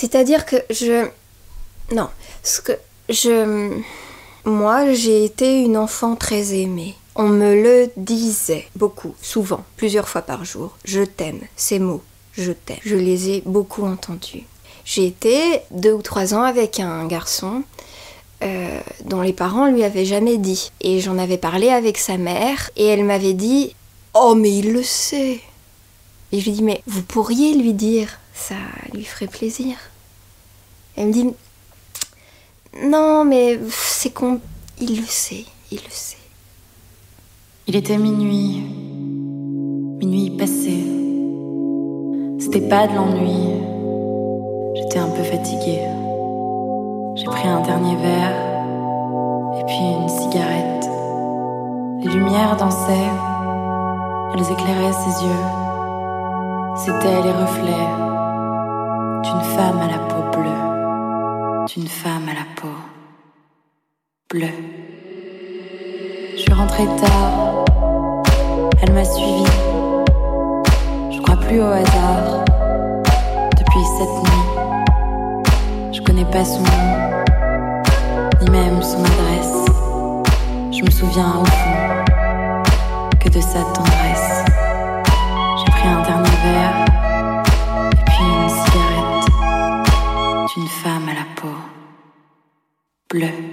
C'est-à-dire que je... Non, ce que je... Moi, j'ai été une enfant très aimée. On me le disait beaucoup, souvent, plusieurs fois par jour. Je t'aime, ces mots, je t'aime. Je les ai beaucoup entendus. J'ai été deux ou trois ans avec un garçon euh, dont les parents lui avaient jamais dit. Et j'en avais parlé avec sa mère et elle m'avait dit Oh, mais il le sait Et je lui dis Mais vous pourriez lui dire, ça lui ferait plaisir. Elle me dit Non, mais c'est qu'on. Il le sait, il le sait. Il était minuit, minuit passé. C'était pas de l'ennui. J'étais un peu fatiguée. J'ai pris un dernier verre et puis une cigarette. Les lumières dansaient, elles éclairaient ses yeux. C'étaient les reflets d'une femme à la peau bleue, d'une femme à la peau bleue. Je suis rentrée tard, elle m'a suivi. Je crois plus au hasard depuis cette nuit. Je connais pas son nom, ni même son adresse. Je me souviens au fond que de sa tendresse. J'ai pris un dernier verre d'une femme à la peau bleue.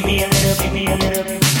give me a little, give me a little.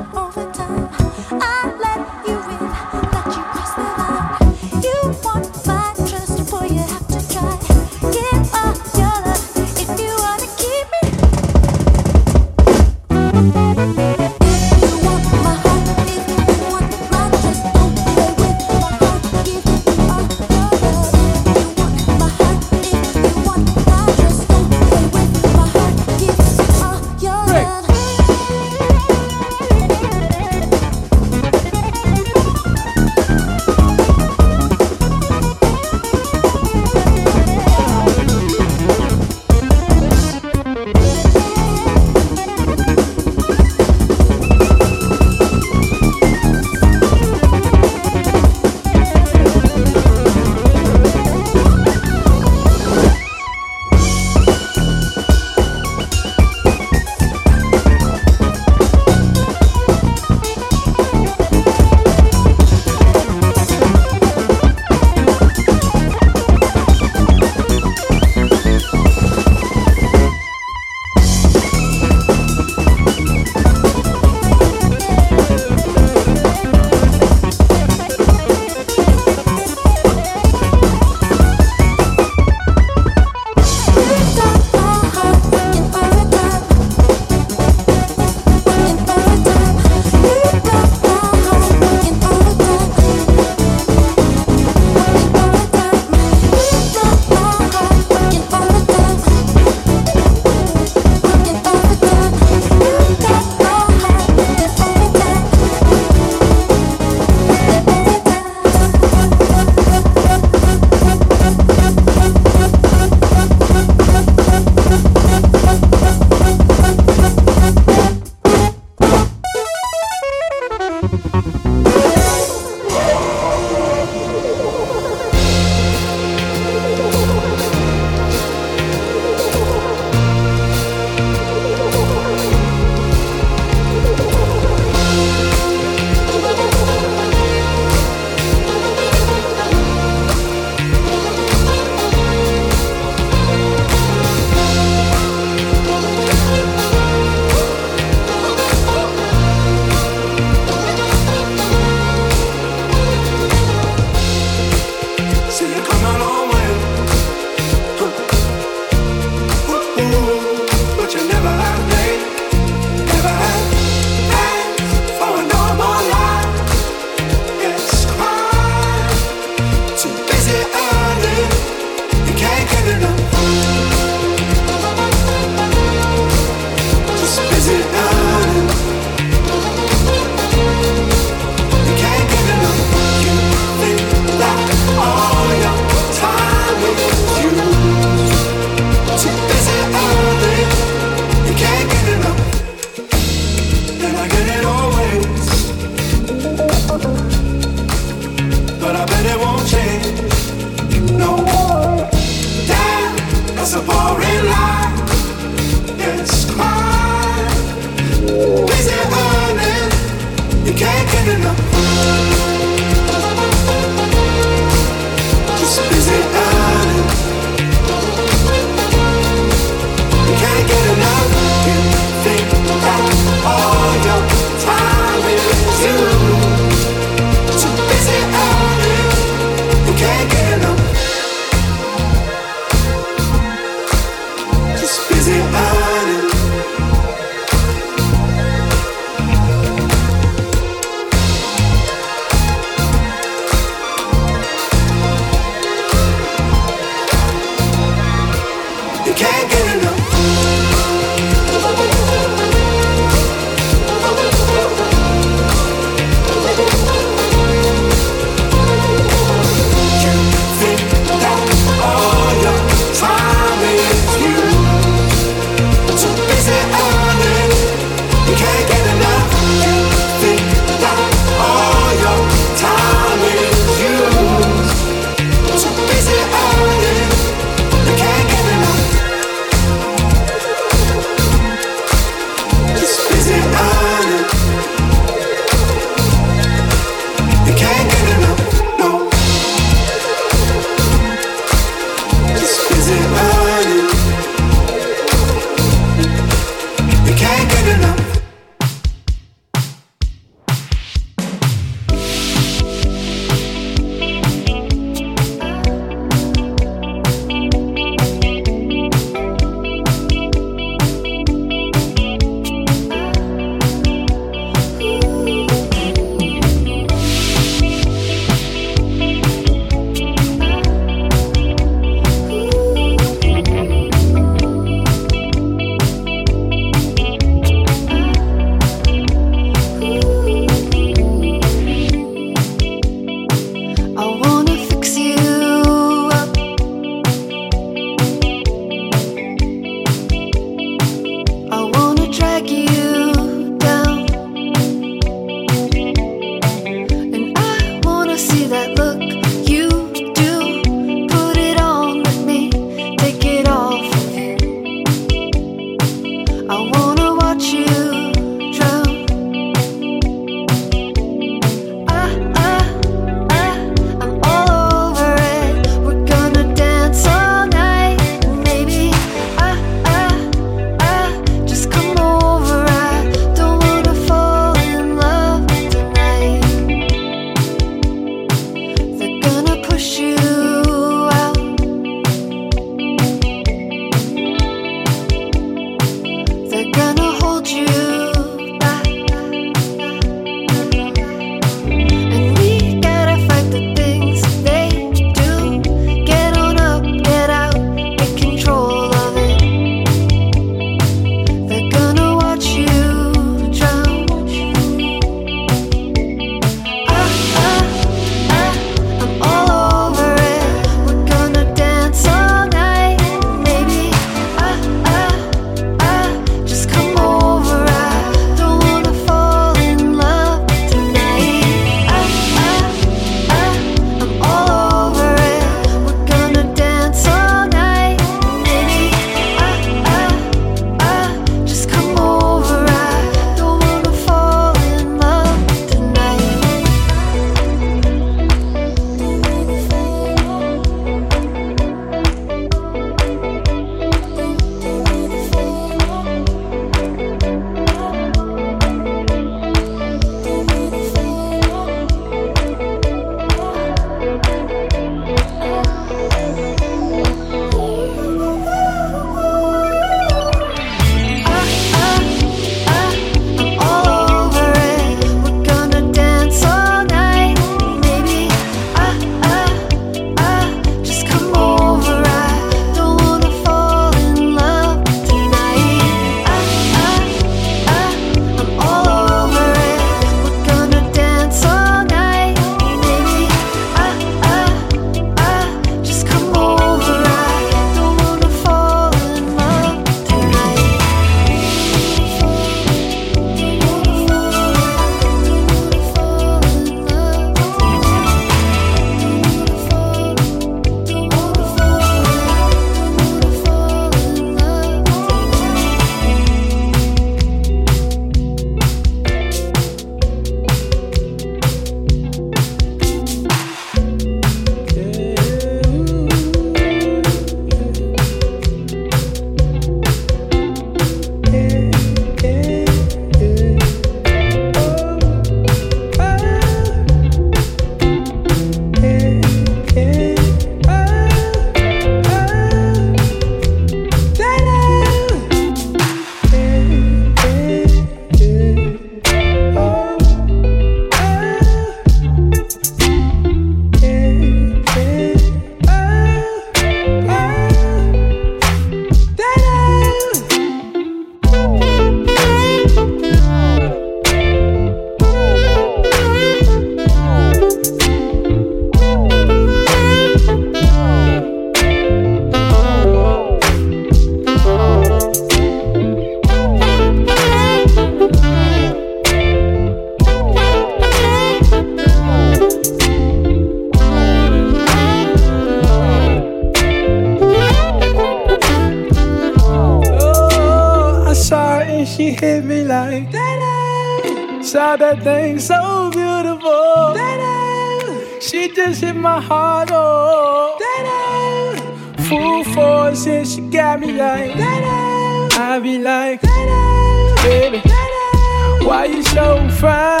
Why you so fine?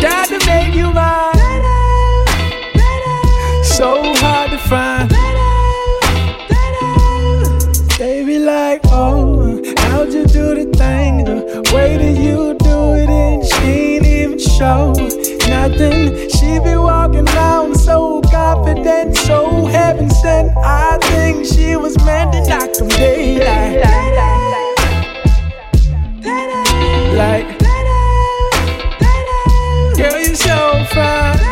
Got to make you mine. So hard to find. Baby, like, oh, how'd you do the thing? The way that you do it, and she ain't even show nothing. She be walking around so confident, so heaven sent. I think she was meant to knock them daylight. Like, girl, you so fine.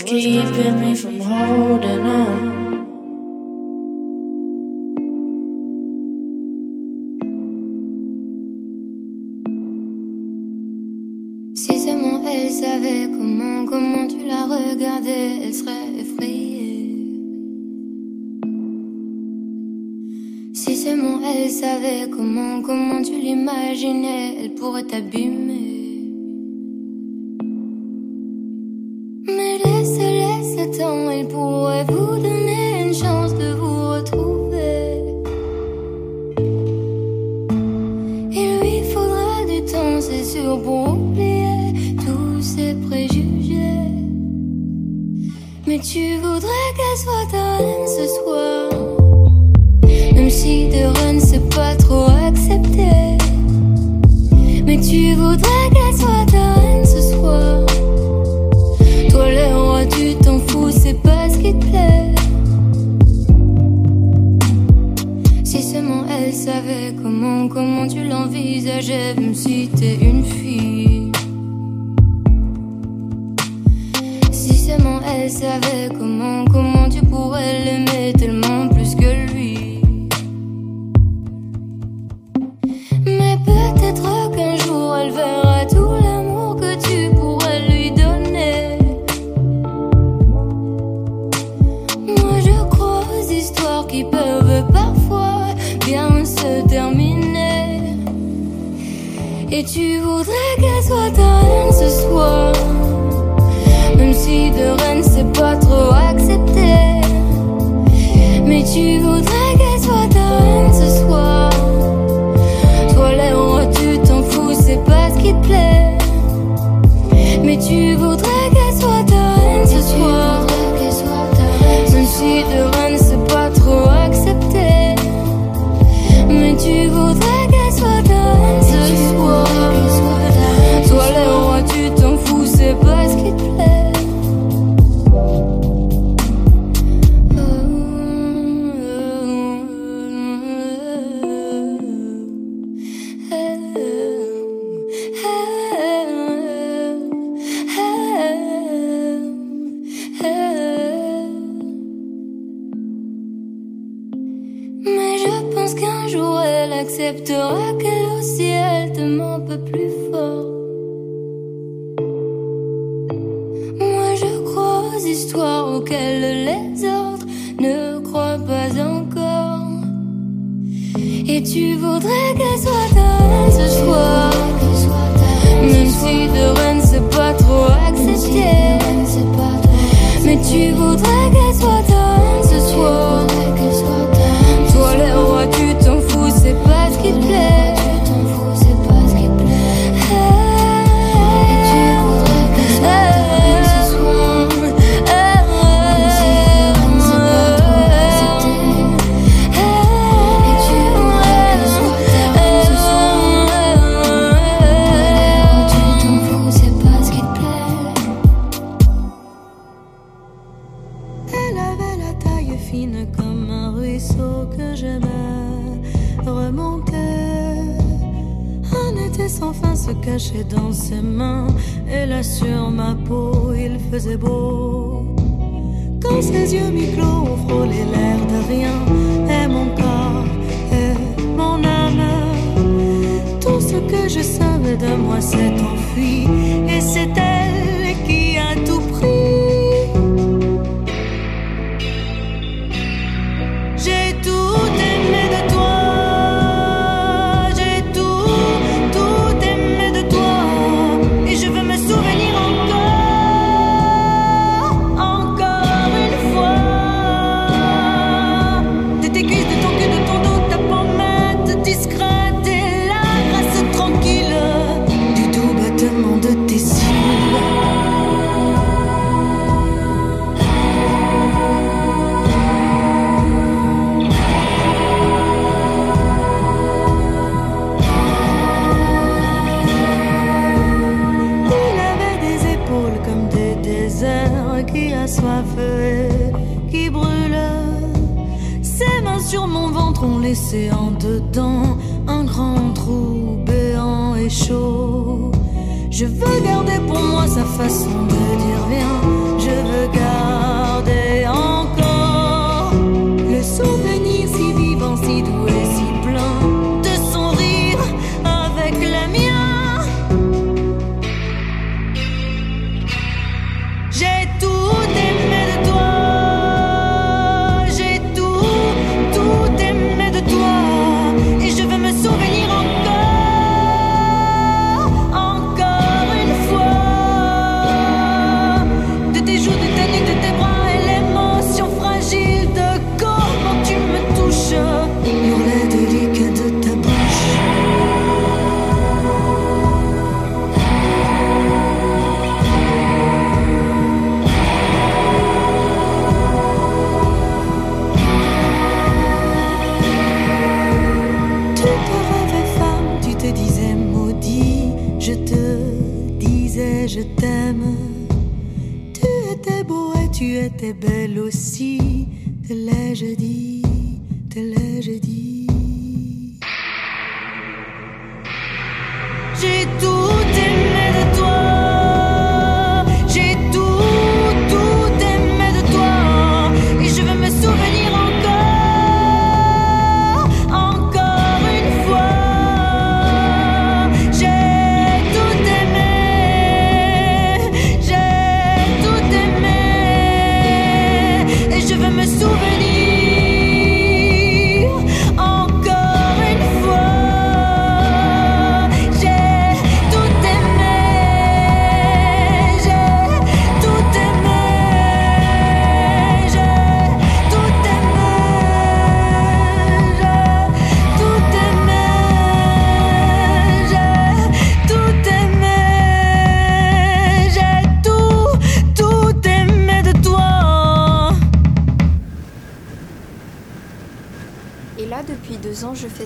What's keeping me from holding on? Si seulement elle savait comment, comment tu la regardais, elle serait effrayée. Si seulement elle savait comment, comment tu l'imaginais, elle pourrait t'abîmer. il pourrait vous donner une chance de vous retrouver. Il lui faudra du temps, c'est sûr, pour oublier tous ses préjugés. Mais tu voudrais qu'elle soit ta reine ce soir. Même si de reine c'est pas trop accepté. Mais tu voudrais qu'elle soit Comment, tu l'envisageais, même si t'es une fille? Si seulement elle savait comment.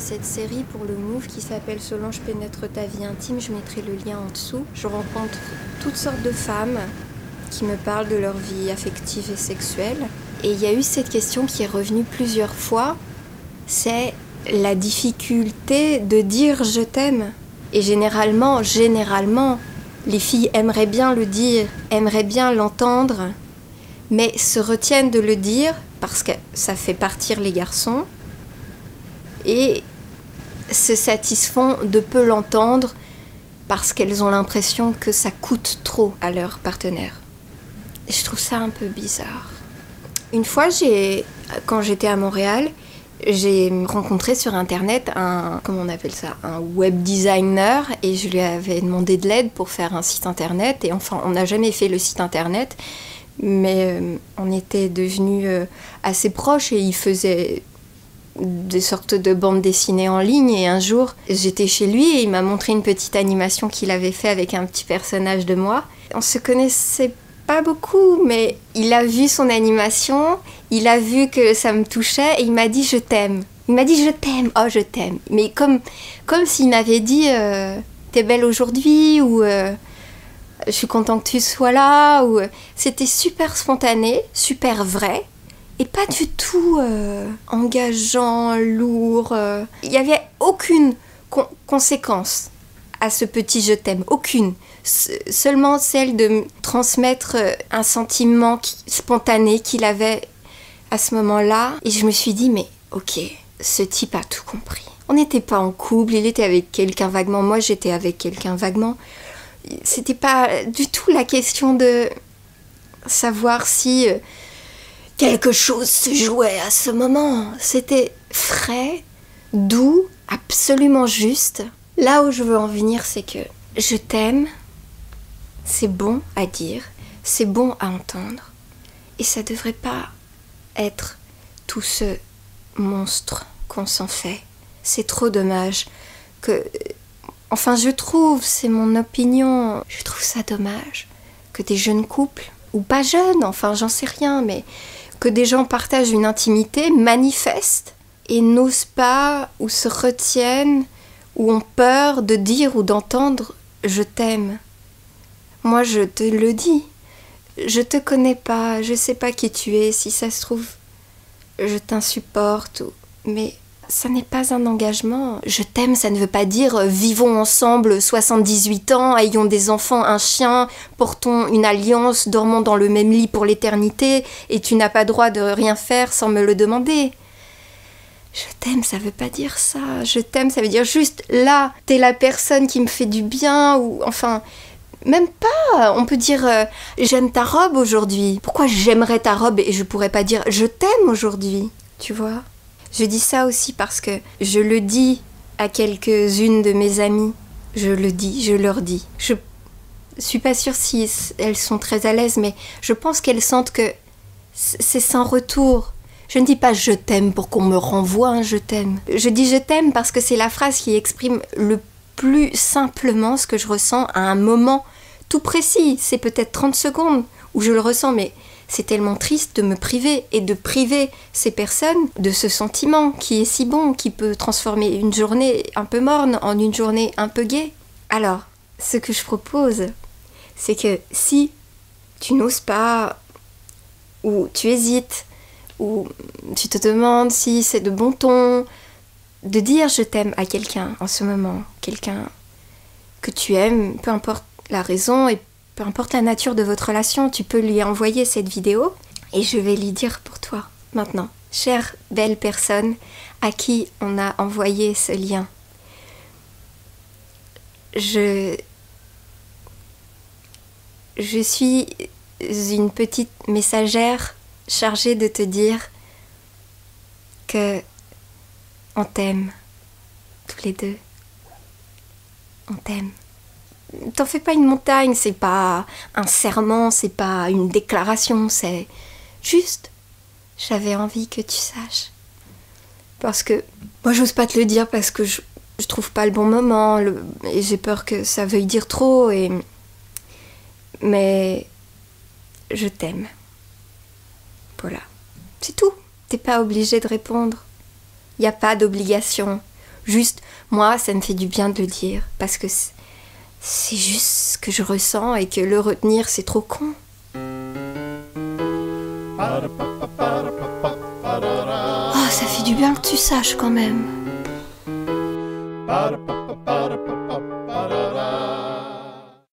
Cette série pour le Move qui s'appelle Solange pénètre ta vie intime. Je mettrai le lien en dessous. Je rencontre toutes sortes de femmes qui me parlent de leur vie affective et sexuelle. Et il y a eu cette question qui est revenue plusieurs fois. C'est la difficulté de dire je t'aime. Et généralement, généralement, les filles aimeraient bien le dire, aimeraient bien l'entendre, mais se retiennent de le dire parce que ça fait partir les garçons et se satisfont de peu l'entendre parce qu'elles ont l'impression que ça coûte trop à leur partenaire. Je trouve ça un peu bizarre. Une fois, j'ai, quand j'étais à Montréal, j'ai rencontré sur internet un, comment on appelle ça, un web designer et je lui avais demandé de l'aide pour faire un site internet et enfin on n'a jamais fait le site internet mais euh, on était devenus euh, assez proches et il faisait des sortes de bandes dessinées en ligne et un jour j'étais chez lui et il m'a montré une petite animation qu'il avait fait avec un petit personnage de moi. On se connaissait pas beaucoup mais il a vu son animation, il a vu que ça me touchait et il m'a dit je t'aime. Il m'a dit je t'aime, oh je t'aime. Mais comme, comme s'il m'avait dit euh, t'es belle aujourd'hui ou euh, je suis content que tu sois là ou c'était super spontané, super vrai et pas du tout euh, engageant, lourd. euh. Il n'y avait aucune con- conséquence à ce petit je t'aime, aucune. Se- seulement celle de me transmettre euh, un sentiment spontané qu'il avait à ce moment-là. Et je me suis dit, mais ok, ce type a tout compris. On n'était pas en couple, il était avec quelqu'un vaguement, moi j'étais avec quelqu'un vaguement. C'était pas du tout la question de savoir si quelque chose se jouait à ce moment. C'était frais, doux, absolument juste. Là où je veux en venir, c'est que je t'aime, c'est bon à dire, c'est bon à entendre, et ça devrait pas être tout ce monstre qu'on s'en fait. C'est trop dommage que... Enfin, je trouve, c'est mon opinion, je trouve ça dommage que des jeunes couples, ou pas jeunes, enfin j'en sais rien, mais que des gens partagent une intimité, manifestent et n'osent pas ou se retiennent ou ont peur de dire ou d'entendre je t'aime. Moi je te le dis. Je te connais pas, je sais pas qui tu es, si ça se trouve je t'insupporte mais ça n'est pas un engagement. Je t'aime, ça ne veut pas dire euh, vivons ensemble 78 ans, ayons des enfants, un chien, portons une alliance, dormons dans le même lit pour l'éternité, et tu n'as pas droit de rien faire sans me le demander. Je t'aime, ça veut pas dire ça. Je t'aime, ça veut dire juste là, t'es la personne qui me fait du bien, ou enfin, même pas. On peut dire euh, j'aime ta robe aujourd'hui. Pourquoi j'aimerais ta robe et je pourrais pas dire je t'aime aujourd'hui Tu vois? Je dis ça aussi parce que je le dis à quelques-unes de mes amies. Je le dis, je leur dis. Je suis pas sûre si elles sont très à l'aise, mais je pense qu'elles sentent que c'est sans retour. Je ne dis pas je t'aime pour qu'on me renvoie un je t'aime. Je dis je t'aime parce que c'est la phrase qui exprime le plus simplement ce que je ressens à un moment tout précis. C'est peut-être 30 secondes où je le ressens, mais c'est tellement triste de me priver et de priver ces personnes de ce sentiment qui est si bon, qui peut transformer une journée un peu morne en une journée un peu gaie. Alors, ce que je propose, c'est que si tu n'oses pas, ou tu hésites, ou tu te demandes si c'est de bon ton de dire je t'aime à quelqu'un en ce moment, quelqu'un que tu aimes, peu importe la raison peu importe la nature de votre relation, tu peux lui envoyer cette vidéo et je vais lui dire pour toi maintenant, chère belle personne à qui on a envoyé ce lien. Je suis une petite messagère chargée de te dire que on t'aime tous les deux. On t'aime. T'en fais pas une montagne, c'est pas un serment, c'est pas une déclaration, c'est juste j'avais envie que tu saches. Parce que moi j'ose pas te le dire parce que je, je trouve pas le bon moment et j'ai peur que ça veuille dire trop et mais je t'aime. Voilà. C'est tout. T'es pas obligé de répondre. N'y a pas d'obligation. Juste, moi, ça me fait du bien de le dire. Parce que c'est juste ce que je ressens et que le retenir, c'est trop con. Oh, ça fait du bien que tu saches quand même.